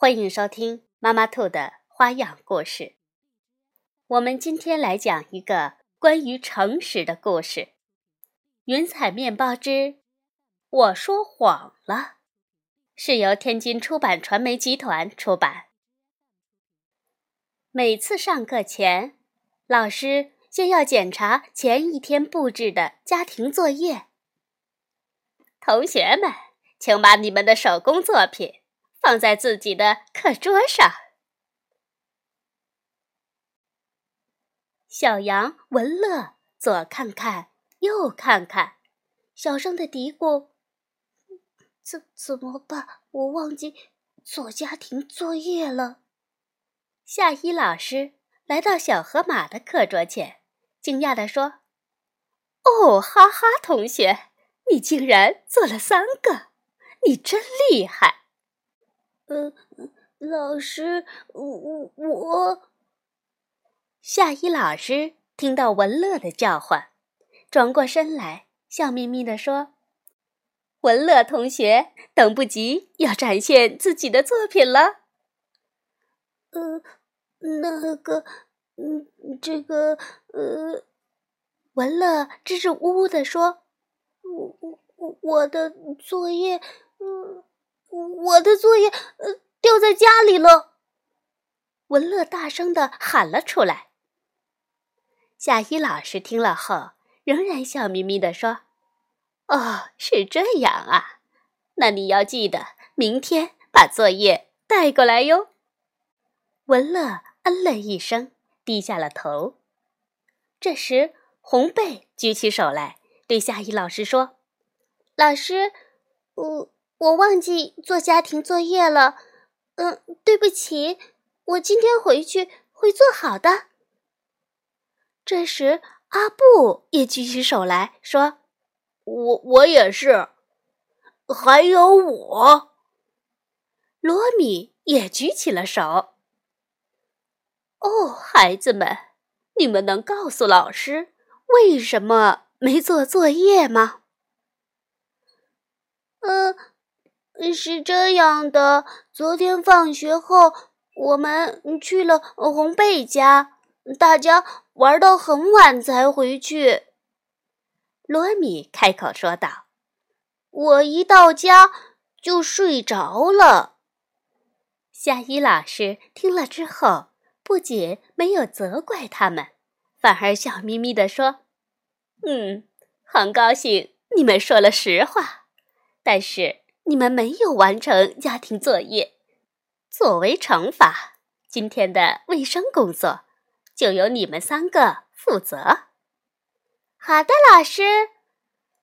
欢迎收听妈妈兔的花样故事。我们今天来讲一个关于诚实的故事，《云彩面包之我说谎了》，是由天津出版传媒集团出版。每次上课前，老师先要检查前一天布置的家庭作业。同学们，请把你们的手工作品。放在自己的课桌上。小羊文乐左看看，右看看，小声的嘀咕：“怎怎么办？我忘记做家庭作业了。”夏一老师来到小河马的课桌前，惊讶地说：“哦，哈哈，同学，你竟然做了三个，你真厉害！”呃，老师，我我。夏一老师听到文乐的叫唤，转过身来，笑眯眯地说：“文乐同学，等不及要展现自己的作品了。”呃，那个，嗯，这个，呃，文乐支支吾吾地说：“我我我的作业，嗯。”我的作业呃掉在家里了，文乐大声的喊了出来。夏一老师听了后，仍然笑眯眯的说：“哦，是这样啊，那你要记得明天把作业带过来哟。”文乐嗯了一声，低下了头。这时，红贝举起手来，对夏一老师说：“老师，我。”我忘记做家庭作业了，嗯，对不起，我今天回去会做好的。这时，阿布也举起手来说：“我我也是。”还有我，罗米也举起了手。哦，孩子们，你们能告诉老师为什么没做作业吗？嗯。是这样的，昨天放学后，我们去了红贝家，大家玩到很晚才回去。罗米开口说道：“我一到家就睡着了。”夏伊老师听了之后，不仅没有责怪他们，反而笑眯眯地说：“嗯，很高兴你们说了实话，但是。”你们没有完成家庭作业，作为惩罚，今天的卫生工作就由你们三个负责。好的，老师。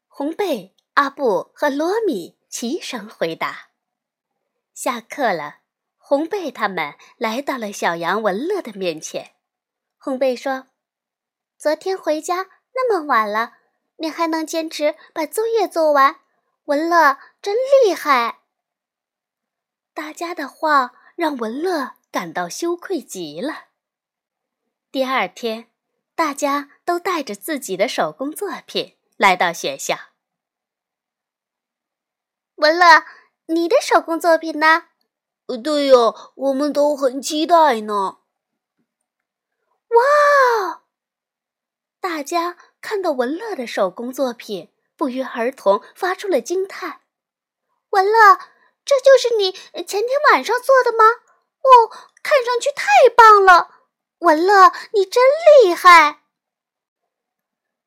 红贝、阿布和罗米齐声回答。下课了，红贝他们来到了小羊文乐的面前。红贝说：“昨天回家那么晚了，你还能坚持把作业做完。”文乐真厉害！大家的话让文乐感到羞愧极了。第二天，大家都带着自己的手工作品来到学校。文乐，你的手工作品呢？对呀，我们都很期待呢。哇！大家看到文乐的手工作品。不约而同发出了惊叹：“文乐，这就是你前天晚上做的吗？哦，看上去太棒了！文乐，你真厉害！”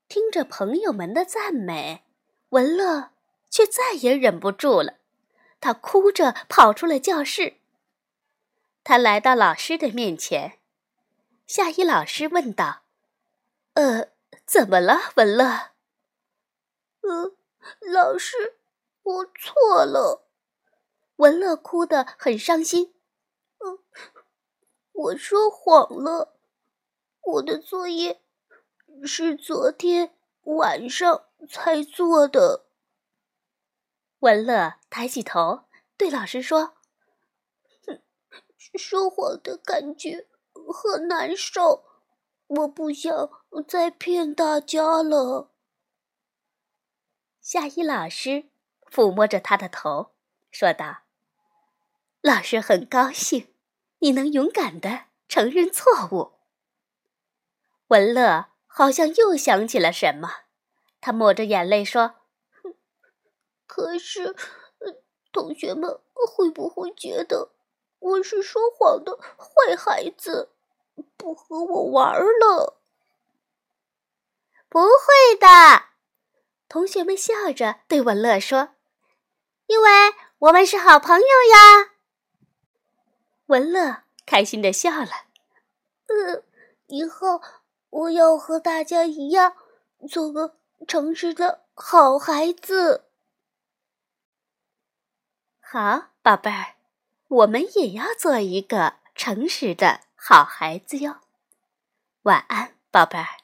听着朋友们的赞美，文乐却再也忍不住了，他哭着跑出了教室。他来到老师的面前，夏一老师问道：“呃，怎么了，文乐？”呃，老师，我错了。文乐哭得很伤心。嗯，我说谎了，我的作业是昨天晚上才做的。文乐抬起头对老师说：“说谎的感觉很难受，我不想再骗大家了。”夏一老师抚摸着他的头，说道：“老师很高兴，你能勇敢的承认错误。”文乐好像又想起了什么，他抹着眼泪说。可是，同学们会不会觉得我是说谎的坏孩子，不和我玩了？不会的，同学们笑着对文乐说：“因为我们是好朋友呀。”文乐开心的笑了。嗯，以后我要和大家一样，做个诚实的好孩子。好，宝贝儿，我们也要做一个诚实的好孩子哟。晚安，宝贝儿。